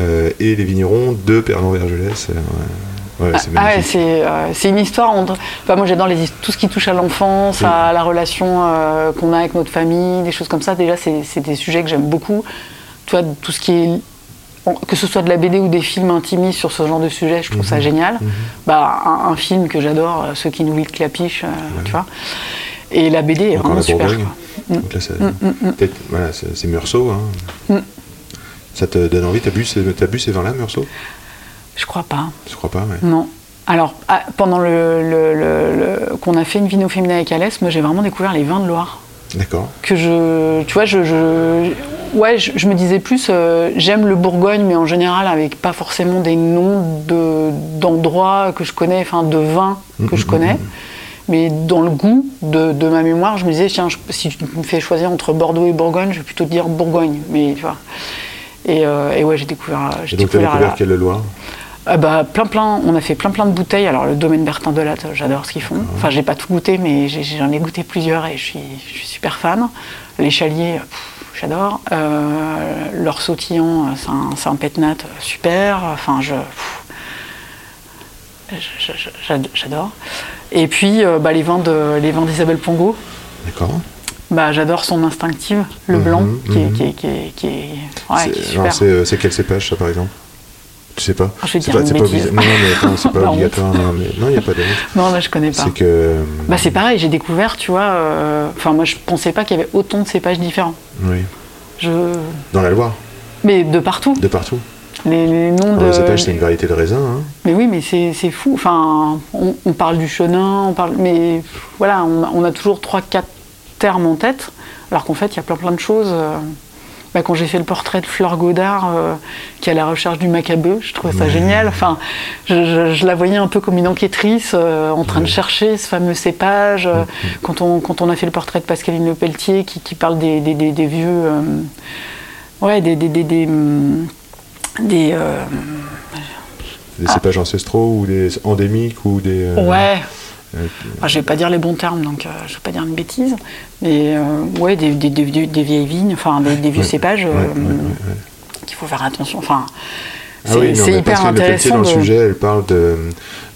euh, et les vignerons de Pernon-Vergelès. euh, ouais, Ouais, c'est Ah ouais, magnifique. c'est euh, une histoire entre. enfin, moi, j'adore les tout ce qui touche à l'enfance, Oui. à la relation euh, qu'on a avec notre famille, des choses comme ça. Déjà, c'est des sujets que j'aime beaucoup. Tu vois, tout ce qui est que ce soit de la BD ou des films intimistes sur ce genre de sujet, je trouve Mhm. ça génial. Bah, un, un film que j'adore, ceux qui nous lit Clapiche, euh, tu vois. Et la BD est Encore vraiment super. Quoi. Donc là, ça- Mm, peut-être- voilà, c'est c'est Meursault. hein. Mm. Ça te donne envie T'as bu, ces- t'as bu ces vins-là, Meursault? Je crois pas. Je crois pas, ouais. Non. Alors, ah, pendant le, le- le- le- qu'on a fait une vino féminin avec Alès, moi j'ai vraiment découvert les vins de Loire. D'accord. Que je. Tu vois, je. je- ouais, je, je me disais plus, euh, j'aime le Bourgogne, mais en général avec pas forcément des noms de, d'endroits que je connais, enfin de vins que je connais. Mais dans le goût de, de ma mémoire, je me disais, tiens, je- si tu me fais choisir entre Bordeaux et Bourgogne, je vais plutôt te dire Bourgogne. Mais tu vois. Et, euh, et ouais, j'ai découvert. J'ai Et donc, tu as découvert découvert la- quelle Loire ah bah, plein, plein, on a fait plein, plein de bouteilles. Alors, le domaine Bertin de Latte, j'adore ce qu'ils font. Enfin, j'ai pas tout goûté, mais j'ai- j'en ai goûté plusieurs et je suis, je suis super fan. Les chaliers, pff, j'adore. Euh, leur sautillant, c'est un, c'est un pétnat euh, super. Enfin, je. pff, J'adore. Et puis, euh, bah, les vins de- les vins d'Isabelle Pongo. D'accord. Bah, j'adore son instinctive, le Mhm, blanc, qui, est, mhm. qui, est, qui, est, qui est- ouais, C'est- qui est alors, super. c'est euh, c'est quel cépage, ça, par exemple? Tu sais pas? Ah, je vais dire pas, une Non, mais c'est pas honte. obligatoire. Non, mais- non, il n'y a pas de. Non, là, je connais pas. C'est que. Bah c'est pareil, j'ai découvert, tu vois, euh, enfin moi je pensais pas qu'il y avait autant de cépages différents. Oui. Je... Dans la Loire, Mais de partout. de partout. Les, les noms Alors, de... Le cépage, c'est une variété de raisin. Hein. Mais oui, mais c'est fou. Enfin, on, on parle du chenin, on parle... Mais voilà, on, a- on a toujours trois, quatre termes en tête, alors qu'en fait, il y a plein plein de choses. euh. Bah, quand j'ai fait le portrait de Fleur Godard, euh, qui est à la recherche du macabeu, je trouvais ça génial. Enfin, je, je- je la voyais un peu comme une enquêtrice euh, en train de chercher ce fameux cépage. euh, quand, on, quand on a fait le portrait de Pascaline Le Pelletier, qui, qui parle des, des- des- des vieux. ouais, des. des, des, des, des, euh, Des Ah. cépages ancestraux ou des endémiques ou des. euh, ouais, euh, Ah, je vais pas dire les bons termes, donc euh, je vais pas dire une bêtise, mais ouais, des, des- des vieilles vignes, enfin des, vieux Ouais, cépages ouais, qu'il faut faire attention. Enfin, Ah c'est oui, c'est hyper Pelletier, intéressant. dans le sujet, elle parle de,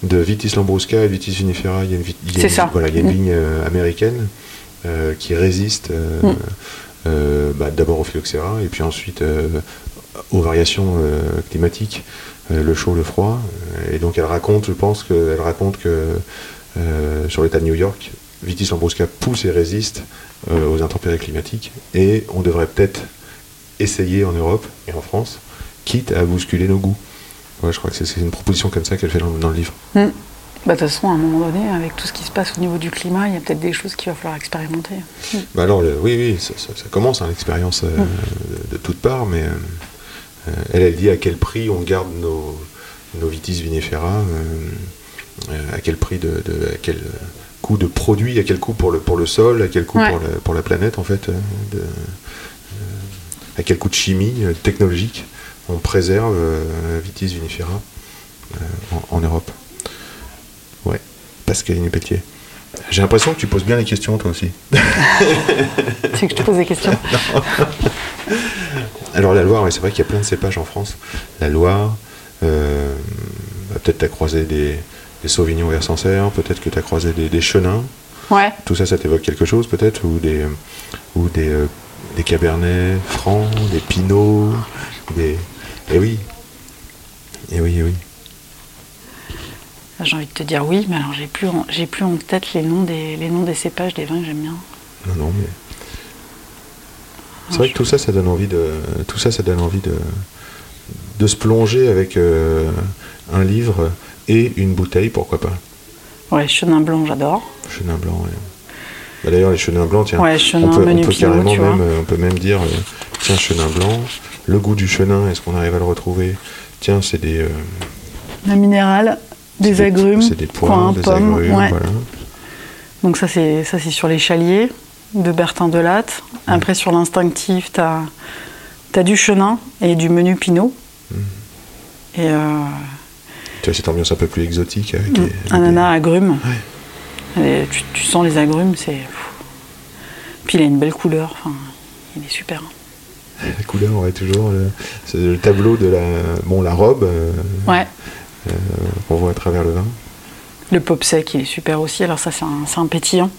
de Vitis lambrusca et Vitis vinifera. Il y a une, il y a C'est une- ça. Voilà, il y a une Mm. vigne américaine qui résiste Mm. euh, bah, d'abord au phylloxéra et puis ensuite euh, aux variations euh, climatiques, euh, le chaud, le froid. Euh, Et donc elle raconte, je pense qu'elle raconte que sur l'état de New York, Vitis lambrusca pousse et résiste aux intempéries climatiques et on devrait peut-être essayer en Europe et en France, quitte à bousculer nos goûts. Ouais, je crois que c'est- une proposition comme ça qu'elle fait dans, dans le livre. Mm. Bah, de toute façon, à un moment donné, avec tout ce qui se passe au niveau du climat, il y a peut-être des choses qu'il va falloir expérimenter. Bah alors, le- oui, oui, ça, ça- ça commence, hein, l'expérience euh, de, de toutes parts, mais euh, elle, elle dit à quel prix on garde nos, nos vitis vinifera, euh, euh, à quel prix de, de- à quel coût de produit, à quel coût pour le, pour le sol, à quel coût Ouais. pour, la, pour la planète, en fait, euh, de- euh, à quel coût de chimie euh, technologique on préserve euh, vitis vinifera euh, en, en Europe. Ouais, Pascaline Pelletier. J'ai l'impression que tu poses bien les questions, toi aussi. Tu sais que je te pose des questions? Alors la Loire, ouais, c'est vrai qu'il y a plein de cépages en France. La Loire, euh, bah, peut-être tu as croisé des, des Sauvignons vers Sancerre, peut-être que tu as croisé des, des Chenins. Ouais. Tout ça, ça t'évoque quelque chose peut-être Ou des, ou des, euh, des Cabernets francs, des Pinots, des... Eh oui. Eh oui, eh oui. J'ai envie de te dire oui, mais alors j'ai plus, en- j'ai plus en tête les noms, des, les noms des cépages des vins que j'aime bien. Non, non, mais... C'est vrai que tout ça, ça donne envie de... Tout ça, ça donne envie de... de se plonger avec euh, un livre et une bouteille, pourquoi pas Ouais, chenin blanc, j'adore. Chenin blanc, ouais. Bah, D'ailleurs, les chenins blancs, tiens, Ouais, chenin, on peut, on menu peut pinot, carrément même, euh, on peut même dire, euh, tiens, chenin blanc, le goût du chenin, est-ce qu'on arrive à le retrouver? Tiens, c'est des, euh, La minérale, des agrumes, c'est des poires, des pommes, agrumes, ouais. voilà. Donc ça c'est ça c'est sur les chaliers de Bertin Delatte. Après sur l'instinctif, t'as as du chenin et du menu pinot. Et euh, Tu as cette ambiance un peu plus exotique avec les- avec ananas agrumes. Ouais. Tu, tu sens les agrumes, c'est. Puis il a une belle couleur. Enfin, il est super. des- la couleur, ouais, toujours le, c'est le tableau de la, bon, la robe euh, Ouais. euh, qu'on voit à travers le vin. Le pop sec, il est super aussi. Alors ça c'est un, c'est un pétillant.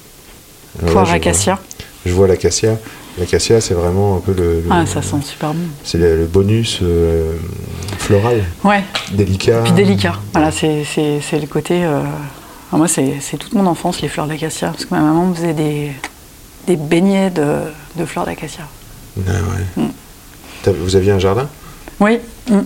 Ouais, Poire je vois- acacia. Je vois l'acacia. L'acacia, c'est vraiment un peu le, le- Ah, ça sent super bon. c'est le, le bonus euh, floral, Ouais. délicat. Puis délicat. Voilà, c'est le côté. euh, moi, c'est toute mon enfance, les fleurs d'acacia. Parce que ma maman me faisait des, des beignets de, de fleurs d'acacia. Ah ouais. Mm. Vous aviez un jardin? Oui. mm.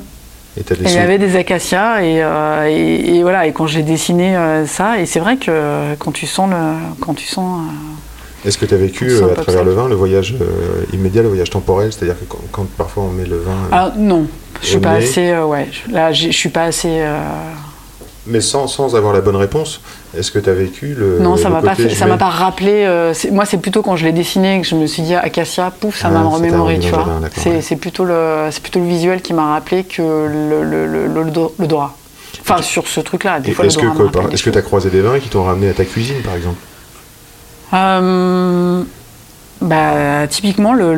Et il y avait des acacias et, euh, et- et voilà. Et quand j'ai dessiné euh, ça, et c'est vrai que quand tu sens le, quand tu sens, euh, Est-ce que tu as vécu à travers ça. le vin le voyage immédiat, le voyage temporel? C'est-à-dire que quand, quand parfois on met le vin. ah non, je suis pas nez. assez, ouais. je- Là, j'ai- je suis pas assez. Mais sans, sans avoir la bonne réponse, est-ce que tu as vécu le. non, ça le m'a pas, fait- ça m'a pas rappelé. euh, moi, c'est plutôt quand je l'ai dessiné que je me suis dit acacia, pouf, ça Ah, m'a remémoré, tu vois. C'est ouais. plutôt le, plutôt le visuel qui m'a rappelé que le, le, le, l'odorat. Enfin, sur ce truc-là, des fois, Est-ce que tu as croisé des vins qui t'ont ramené à ta cuisine, par exemple? Euh, bah, typiquement, le,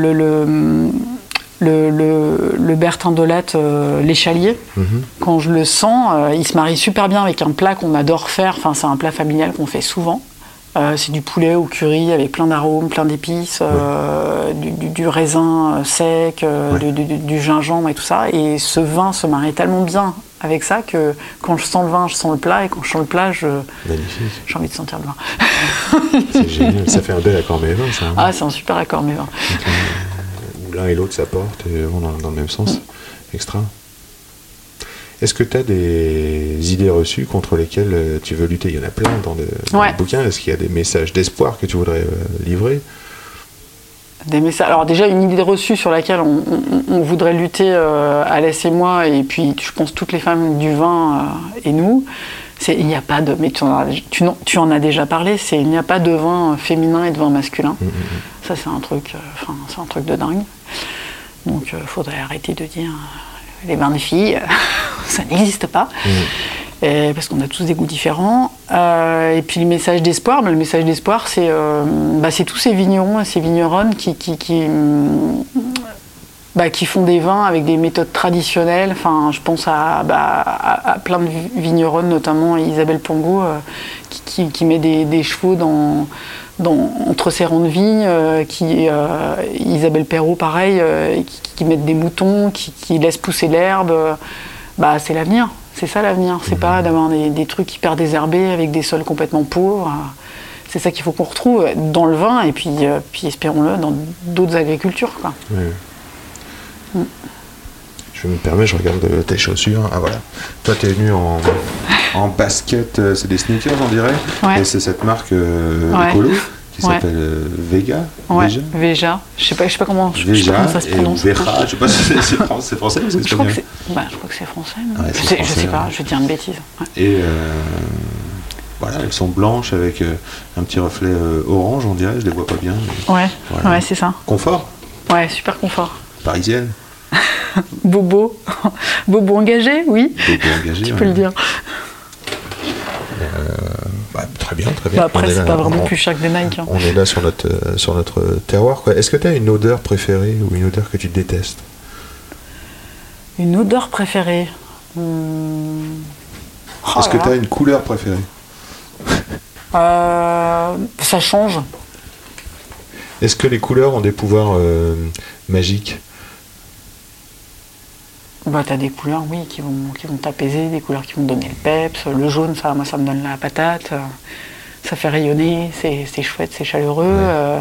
le, le, le, Bertin euh, l'échalier, Mhm. quand je le sens, euh, il se marie super bien avec un plat qu'on adore faire. Enfin, c'est un plat familial qu'on fait souvent. Euh, c'est du poulet au curry avec plein d'arômes, plein d'épices, du, du- du raisin sec, Ouais. du, gingembre et tout ça. Et ce vin se marie tellement bien avec ça que quand je sens le vin, je sens le plat. Et quand je sens le plat, je- j'ai envie de sentir le vin. c'est génial. Ça fait un bel accord mévin, ça. hein. Ah, c'est un super accord. Où l'un et l'autre s'apportent et vont dans, dans le même sens. Extra. Est-ce que tu as des idées reçues contre lesquelles euh, tu veux lutter? Il y en a plein dans le, dans Ouais. le bouquin. Est-ce qu'il y a des messages d'espoir que tu voudrais euh, livrer? Des messages. Alors déjà une idée reçue sur laquelle on, on- on voudrait lutter, euh, Alès et moi, et puis je pense toutes les femmes du vin euh, et nous, c'est il n'y a pas de. Mais tu en as, tu, n'en- tu en as déjà parlé. C'est il n'y a pas de vin féminin et de vin masculin. Mm, Ça c'est un truc. euh, c'est un truc de dingue. Donc il faudrait arrêter de dire euh, les vins des filles, ça n'existe pas. Et parce qu'on a tous des goûts différents. Euh, et puis le message d'espoir, ben, le message d'espoir, c'est euh, bah, c'est tous ces vignerons et ces vigneronnes qui, qui, qui, bah, qui font des vins avec des méthodes traditionnelles. Enfin, je pense à, bah, à, à plein de vi- vigneronnes, notamment Isabelle Pongo, euh, qui, met des, des chevaux dans, dans, entre ses rangs de vigne, euh, qui, euh, Isabelle Perrault, pareil, euh, qui, qui mettent des moutons, qui, qui laissent pousser l'herbe. bah, c'est l'avenir. C'est ça l'avenir. C'est pas d'avoir des, des trucs hyper désherbés avec des sols complètement pauvres. C'est ça qu'il faut qu'on retrouve dans le vin et puis, puis espérons-le, dans d'autres agricultures. Quoi. Mm. Je me permets, je regarde euh, tes chaussures. Ah voilà. Toi, tu es venu en, en basket, euh, c'est des sneakers, on dirait. Ouais. Et c'est cette marque euh, Ouais. écolo qui Ouais. s'appelle euh, Vega. Ouais, Veja Veja. Je sais pas, je sais pas comment, je, je sais pas Veja comment ça se et prononce. Vera. Je sais pas si c'est c'est fran- c'est français ou c'est Je crois, que espagnol. c'est, bah, je crois que c'est français. non Ouais, je, c'est sais, je français, sais pas, ouais. je vais dire une bêtise. Ouais. Et euh, voilà, elles sont blanches avec euh, un petit reflet euh, orange, on dirait. Je les vois pas bien. mais Ouais, Voilà. ouais, c'est ça. Confort Ouais, super confort. Parisienne. Bobo. Bobo engagé, oui. Beaucoup engagée. Tu ouais. peux le dire. Bah, très bien, très bien. Bah, après, c'est pas vraiment plus cher que des Nike. hein. On est là sur notre, euh, sur notre terroir. Est-ce que tu as une odeur préférée ou une odeur que tu détestes? Une odeur préférée. Hmm. Oh Est-ce que là. tu as une couleur préférée? Euh, ça change. Est-ce que les couleurs ont des pouvoirs euh, magiques? Bah, t'as des couleurs, oui, qui vont, qui vont t'apaiser, des couleurs qui vont te donner le peps. Le jaune, ça, moi, ça me donne la patate. Ça fait rayonner, c'est c'est chouette, c'est chaleureux. euh,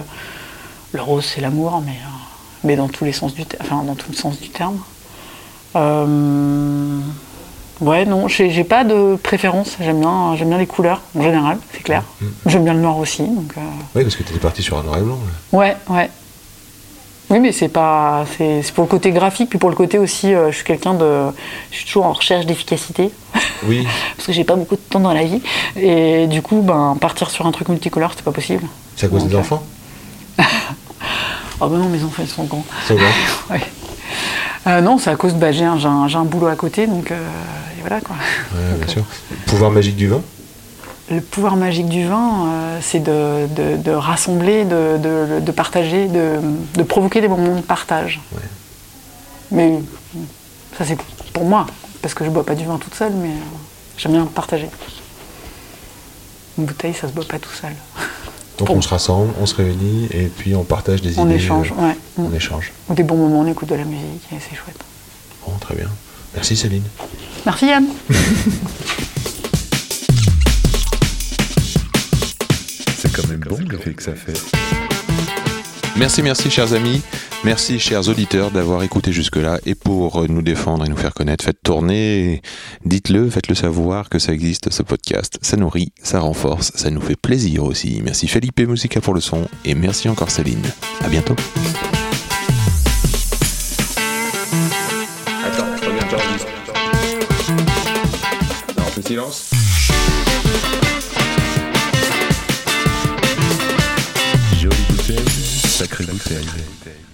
le rose, c'est l'amour, mais, euh, mais dans tous les sens du, enfin, dans tout le sens du terme. Euh, ouais, non, j'ai j'ai pas de préférence. J'aime bien, j'aime bien les couleurs en général, c'est clair. J'aime bien le noir aussi, donc. Oui, parce que tu étais parti sur un noir et blanc. là. Ouais, ouais. Oui, mais c'est pas, c'est c'est pour le côté graphique, puis pour le côté aussi, euh, je suis quelqu'un de, je suis toujours en recherche d'efficacité, Oui, parce que j'ai pas beaucoup de temps dans la vie, et du coup, ben partir sur un truc multicolore, c'était pas possible. c'est à cause Donc, des euh, enfants? Oh ben non, mes enfants ils sont grands. C'est vrai Ouais. Euh, non, c'est à cause de, bah, j'ai un, j'ai un- boulot à côté, donc euh, et voilà quoi. Ouais, bien sûr. Pouvoir magique du vin? Le pouvoir magique du vin, euh, c'est de, de- de rassembler, de, partager, de, provoquer des moments de partage. Ouais. Mais ça, c'est pour moi, parce que je bois pas du vin toute seule, mais euh, j'aime bien partager. Une bouteille, ça se boit pas tout seul. Donc on se rassemble, on se réunit et puis on partage des On idées. échange, euh, ouais. On échange. Ou des bons moments, on écoute de la musique, et c'est chouette. Bon, très bien. Merci Céline. Merci Yann. bon l'effet que ça fait. Merci, merci chers amis. Merci, chers auditeurs, d'avoir écouté jusque-là. Et pour nous défendre et nous faire connaître, faites tourner, dites-le, faites-le savoir que ça existe, ce podcast. Ça nourrit, ça renforce, ça nous fait plaisir aussi. Merci Felipe Musica pour le son. Et merci encore Céline. À bientôt. Attends, reviens, j'enregistre. Non, on fait silence. Jolie bouteille, sacrée bouteille.